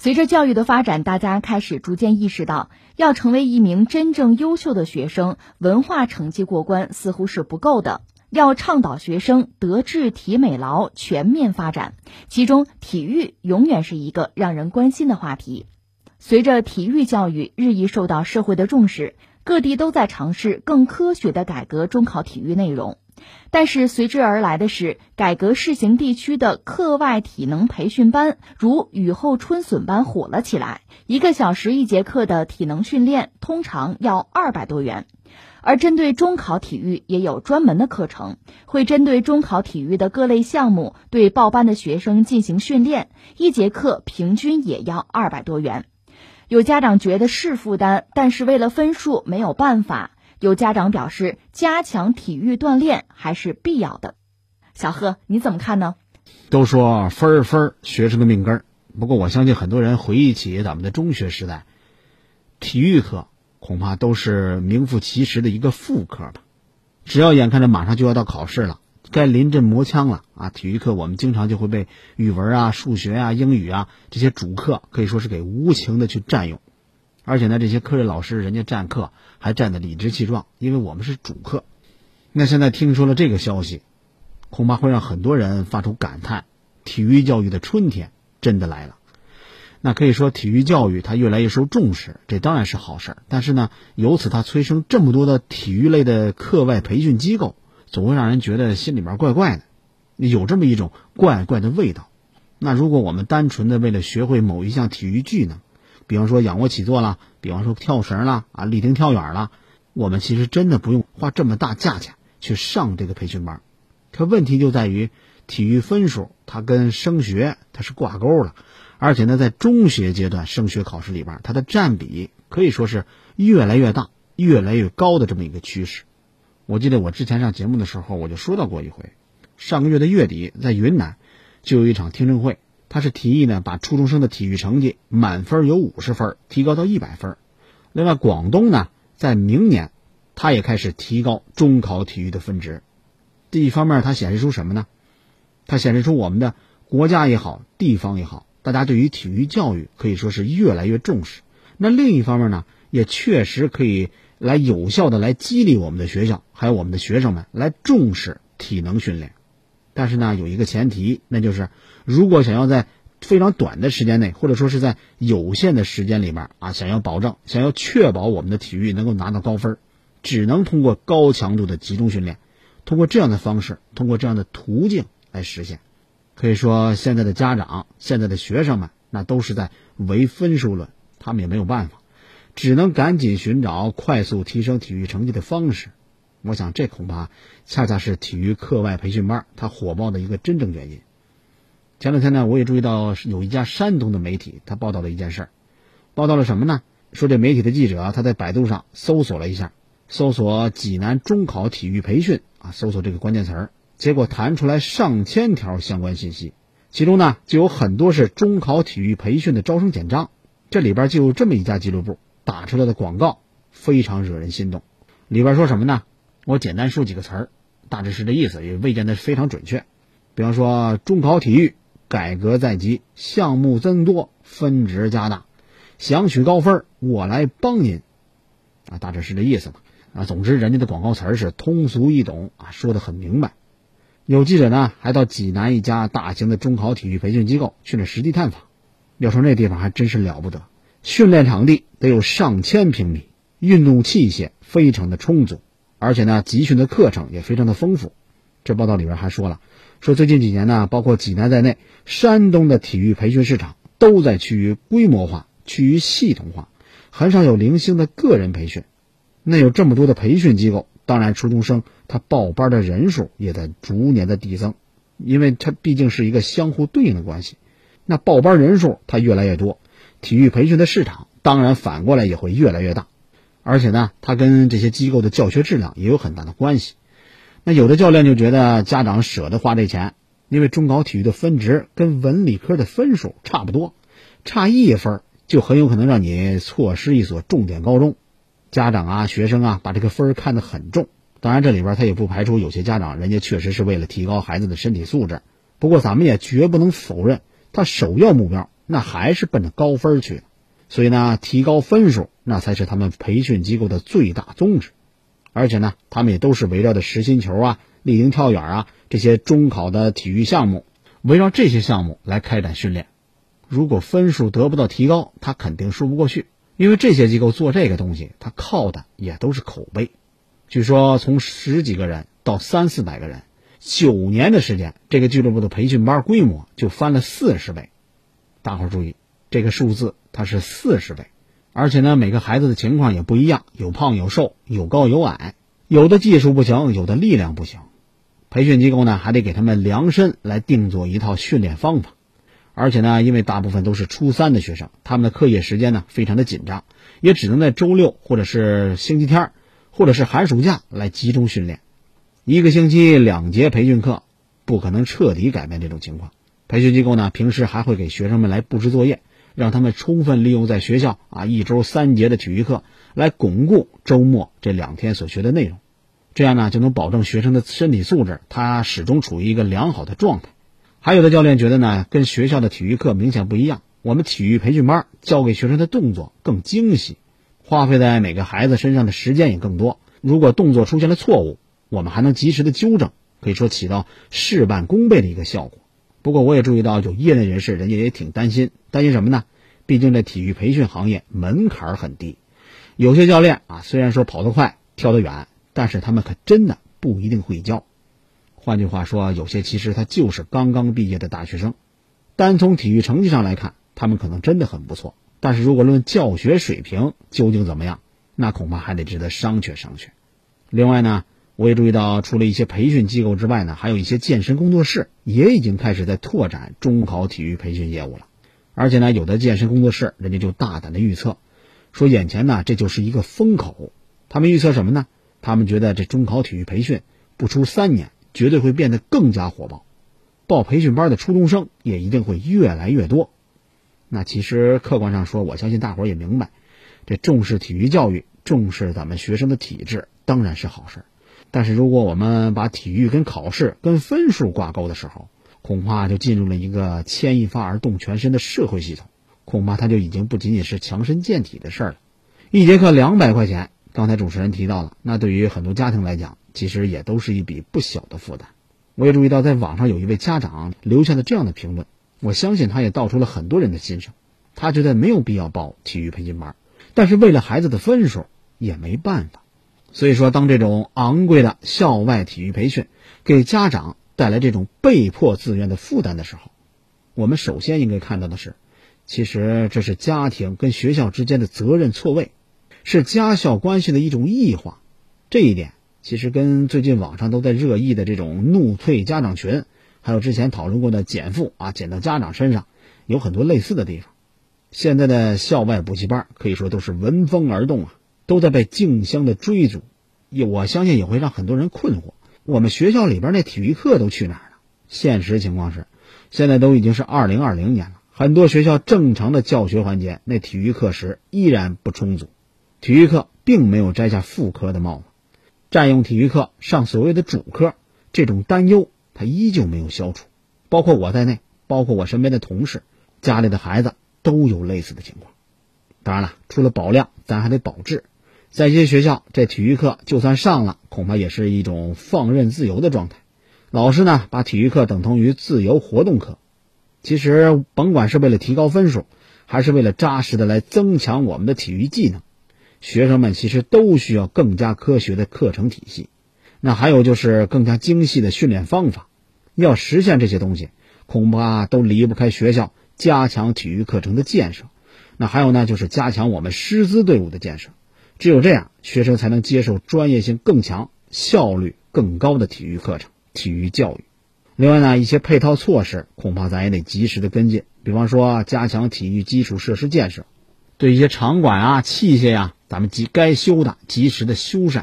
随着教育的发展，大家开始逐渐意识到，要成为一名真正优秀的学生，文化成绩过关似乎是不够的。要倡导学生德智体美劳全面发展，其中体育永远是一个让人关心的话题。随着体育教育日益受到社会的重视，各地都在尝试更科学的改革中考体育内容。但是随之而来的是，改革试行地区的课外体能培训班如雨后春笋般火了起来，一个小时一节课的体能训练通常要二百多元，而针对中考体育也有专门的课程，会针对中考体育的各类项目对报班的学生进行训练，一节课平均也要二百多元。有家长觉得是负担，但是为了分数没有办法。有家长表示，加强体育锻炼还是必要的。小贺，你怎么看呢？都说分儿分儿，学生的命根儿。不过，我相信很多人回忆起咱们的中学时代，体育课恐怕都是名副其实的一个副科吧。只要眼看着马上就要到考试了，该临阵磨枪了啊！体育课我们经常就会被语文啊、数学啊、英语啊这些主课可以说是给无情的去占用。而且呢，这些科任老师人家占课还占得理直气壮，因为我们是主课。那现在听说了这个消息，恐怕会让很多人发出感叹：体育教育的春天真的来了。那可以说，体育教育它越来越受重视，这当然是好事儿。但是呢，由此它催生这么多的体育类的课外培训机构，总会让人觉得心里边怪怪的，有这么一种怪怪的味道。那如果我们单纯的为了学会某一项体育技能，比方说仰卧起坐啦，比方说跳绳啦，啊，立定跳远啦，我们其实真的不用花这么大价钱去上这个培训班。可问题就在于，体育分数它跟升学它是挂钩了，而且呢，在中学阶段升学考试里边，它的占比可以说是越来越大、越来越高的这么一个趋势。我记得我之前上节目的时候，我就说到过一回，上个月的月底在云南就有一场听证会。他是提议呢，把初中生的体育成绩满分有五十分提高到一百分。另外，广东呢，在明年，他也开始提高中考体育的分值。这一方面，它显示出什么呢？它显示出我们的国家也好，地方也好，大家对于体育教育可以说是越来越重视。那另一方面呢，也确实可以来有效的来激励我们的学校，还有我们的学生们来重视体能训练。但是呢，有一个前提，那就是如果想要在非常短的时间内，或者说是在有限的时间里面啊，想要保证、想要确保我们的体育能够拿到高分，只能通过高强度的集中训练，通过这样的方式，通过这样的途径来实现。可以说，现在的家长、现在的学生们，那都是在唯分数论，他们也没有办法，只能赶紧寻找快速提升体育成绩的方式。我想，这恐怕恰恰是体育课外培训班它火爆的一个真正原因。前两天呢，我也注意到有一家山东的媒体，他报道了一件事，报道了什么呢？说这媒体的记者他在百度上搜索了一下，搜索济南中考体育培训啊，搜索这个关键词儿，结果弹出来上千条相关信息，其中呢就有很多是中考体育培训的招生简章，这里边就有这么一家俱乐部打出来的广告，非常惹人心动，里边说什么呢？我简单说几个词儿，大致是这意思，也未见得非常准确。比方说，中考体育改革在即，项目增多，分值加大，想取高分，我来帮您。啊，大致是这意思嘛。啊，总之，人家的广告词是通俗易懂啊，说的很明白。有记者呢，还到济南一家大型的中考体育培训机构去了实地探访。要说那地方还真是了不得，训练场地得有上千平米，运动器械非常的充足。而且呢，集训的课程也非常的丰富。这报道里边还说了，说最近几年呢，包括济南在内，山东的体育培训市场都在趋于规模化、趋于系统化，很少有零星的个人培训。那有这么多的培训机构，当然初中生他报班的人数也在逐年的递增，因为它毕竟是一个相互对应的关系。那报班人数它越来越多，体育培训的市场当然反过来也会越来越大。而且呢，它跟这些机构的教学质量也有很大的关系。那有的教练就觉得家长舍得花这钱，因为中考体育的分值跟文理科的分数差不多，差一分就很有可能让你错失一所重点高中。家长啊，学生啊，把这个分看得很重。当然，这里边他也不排除有些家长，人家确实是为了提高孩子的身体素质。不过，咱们也绝不能否认，他首要目标那还是奔着高分去。所以呢，提高分数那才是他们培训机构的最大宗旨。而且呢，他们也都是围绕着实心球啊、立定跳远啊这些中考的体育项目，围绕这些项目来开展训练。如果分数得不到提高，他肯定说不过去。因为这些机构做这个东西，他靠的也都是口碑。据说从十几个人到三四百个人，九年的时间，这个俱乐部的培训班规模就翻了四十倍。大伙注意，这个数字它是四十倍，而且呢，每个孩子的情况也不一样，有胖有瘦，有高有矮，有的技术不行，有的力量不行。培训机构呢，还得给他们量身来定做一套训练方法。而且呢，因为大部分都是初三的学生，他们的课业时间呢非常的紧张，也只能在周六或者是星期天，或者是寒暑假来集中训练。一个星期两节培训课，不可能彻底改变这种情况。培训机构呢，平时还会给学生们来布置作业，让他们充分利用在学校啊一周三节的体育课，来巩固周末这两天所学的内容。这样呢，就能保证学生的身体素质，他始终处于一个良好的状态。还有的教练觉得呢，跟学校的体育课明显不一样。我们体育培训班教给学生的动作更精细，花费在每个孩子身上的时间也更多。如果动作出现了错误，我们还能及时的纠正，可以说起到事半功倍的一个效果。不过我也注意到有业内人士，人家也挺担心，担心什么呢？毕竟这体育培训行业门槛很低，有些教练啊，虽然说跑得快、跳得远，但是他们可真的不一定会教。换句话说，有些其实他就是刚刚毕业的大学生，单从体育成绩上来看，他们可能真的很不错。但是如果论教学水平究竟怎么样，那恐怕还得值得商榷商榷。另外呢，我也注意到，除了一些培训机构之外呢，还有一些健身工作室也已经开始在拓展中考体育培训业务了。而且呢，有的健身工作室人家就大胆的预测，说眼前呢这就是一个风口。他们预测什么呢？他们觉得这中考体育培训不出三年。绝对会变得更加火爆，报培训班的初中生也一定会越来越多。那其实客观上说，我相信大伙儿也明白，这重视体育教育、重视咱们学生的体质当然是好事。但是如果我们把体育跟考试、跟分数挂钩的时候，恐怕就进入了一个牵一发而动全身的社会系统，恐怕它就已经不仅仅是强身健体的事儿了。一节课两百块钱，刚才主持人提到了，那对于很多家庭来讲。其实也都是一笔不小的负担。我也注意到，在网上有一位家长留下了这样的评论，我相信他也道出了很多人的心声。他觉得没有必要报体育培训班，但是为了孩子的分数也没办法。所以说，当这种昂贵的校外体育培训给家长带来这种被迫自愿的负担的时候，我们首先应该看到的是，其实这是家庭跟学校之间的责任错位，是家校关系的一种异化。这一点。其实跟最近网上都在热议的这种怒退家长群，还有之前讨论过的减负啊减到家长身上，有很多类似的地方。现在的校外补习班可以说都是闻风而动啊，都在被竞相的追逐。也我相信也会让很多人困惑：我们学校里边那体育课都去哪儿了？现实情况是，现在都已经是二零二零年了，很多学校正常的教学环节那体育课时依然不充足，体育课并没有摘下副科的帽子。占用体育课上所谓的主课，这种担忧他依旧没有消除。包括我在内，包括我身边的同事，家里的孩子都有类似的情况。当然了，除了保量，咱还得保质。在一些学校，这体育课就算上了，恐怕也是一种放任自由的状态。老师呢，把体育课等同于自由活动课。其实，甭管是为了提高分数，还是为了扎实的来增强我们的体育技能。学生们其实都需要更加科学的课程体系，那还有就是更加精细的训练方法。要实现这些东西，恐怕都离不开学校加强体育课程的建设。那还有呢，就是加强我们师资队伍的建设。只有这样，学生才能接受专业性更强、效率更高的体育课程、体育教育。另外呢，一些配套措施恐怕咱也得及时的跟进，比方说加强体育基础设施建设，对一些场馆啊、器械呀。咱们及该修的及时的修缮，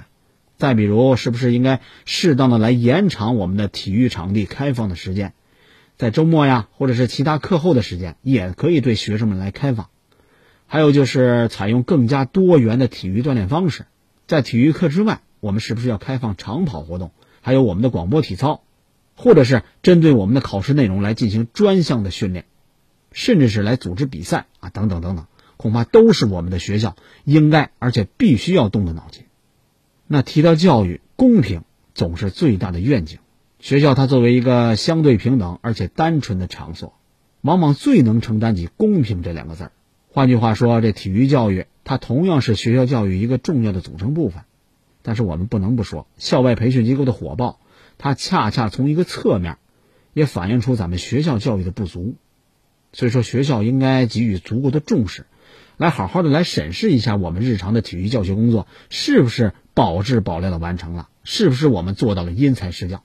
再比如，是不是应该适当的来延长我们的体育场地开放的时间，在周末呀，或者是其他课后的时间，也可以对学生们来开放。还有就是采用更加多元的体育锻炼方式，在体育课之外，我们是不是要开放长跑活动，还有我们的广播体操，或者是针对我们的考试内容来进行专项的训练？甚至是来组织比赛啊，等等等等，恐怕都是我们的学校应该而且必须要动的脑筋。那提到教育公平，总是最大的愿景。学校它作为一个相对平等而且单纯的场所，往往最能承担起公平这两个字儿。换句话说，这体育教育它同样是学校教育一个重要的组成部分。但是我们不能不说，校外培训机构的火爆，它恰恰从一个侧面，也反映出咱们学校教育的不足。所以说，学校应该给予足够的重视，来好好的来审视一下我们日常的体育教学工作是不是保质保量的完成了，是不是我们做到了因材施教。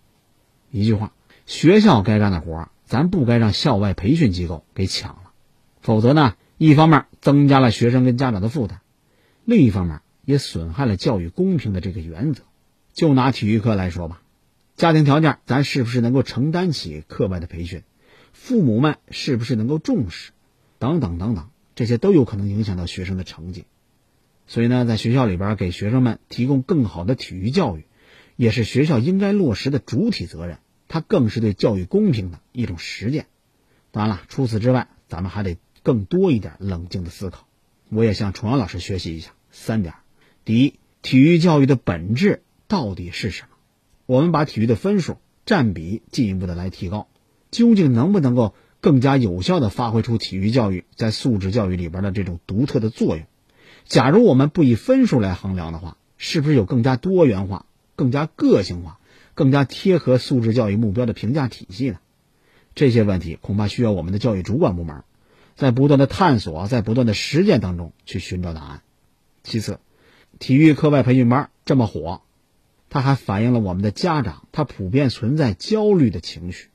一句话，学校该干的活咱不该让校外培训机构给抢了。否则呢，一方面增加了学生跟家长的负担，另一方面也损害了教育公平的这个原则。就拿体育课来说吧，家庭条件咱是不是能够承担起课外的培训？父母们是不是能够重视？等等等等，这些都有可能影响到学生的成绩。所以呢，在学校里边给学生们提供更好的体育教育。也是学校应该落实的主体责任，它更是对教育公平的一种实践。当然了，除此之外，咱们还得更多一点冷静的思考。我也向崇阳老师学习一下三点：第一，体育教育的本质到底是什么？我们把体育的分数占比进一步的来提高，究竟能不能够更加有效的发挥出体育教育在素质教育里边的这种独特的作用？假如我们不以分数来衡量的话，是不是有更加多元化？更加个性化、更加贴合素质教育目标的评价体系呢？这些问题恐怕需要我们的教育主管部门在不断的探索、在不断的实践当中去寻找答案。其次，体育课外培训班这么火，它还反映了我们的家长他普遍存在焦虑的情绪。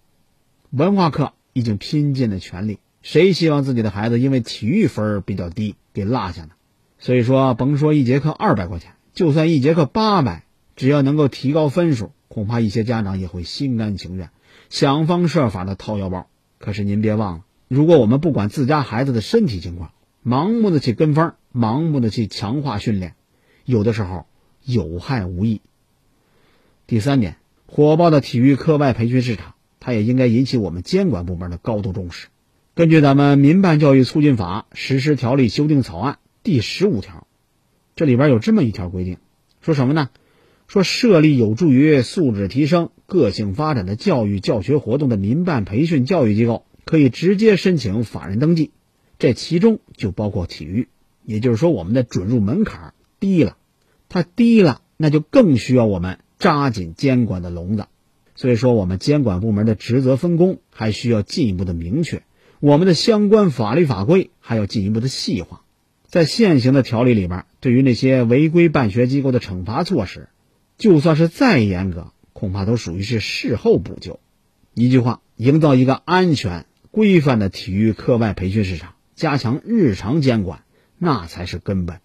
文化课已经拼尽了全力，谁希望自己的孩子因为体育分比较低给落下呢？所以说，甭说一节课二百块钱，就算一节课八百。只要能够提高分数，恐怕一些家长也会心甘情愿，想方设法的掏腰包。可是您别忘了，如果我们不管自家孩子的身体情况，盲目的去跟风，盲目的去强化训练，有的时候有害无益。第三点，火爆的体育课外培训市场，它也应该引起我们监管部门的高度重视。根据咱们《民办教育促进法实施条例》修订草案第十五条，这里边有这么一条规定，说什么呢？说设立有助于素质提升、个性发展的教育教学活动的民办培训教育机构，可以直接申请法人登记，这其中就包括体育。也就是说，我们的准入门槛低了，它低了，那就更需要我们扎紧监管的笼子。所以说，我们监管部门的职责分工还需要进一步的明确，我们的相关法律法规还要进一步的细化。在现行的条例里边，对于那些违规办学机构的惩罚措施。就算是再严格，恐怕都属于是事后补救。一句话，营造一个安全、规范的体育课外培训市场，加强日常监管，那才是根本。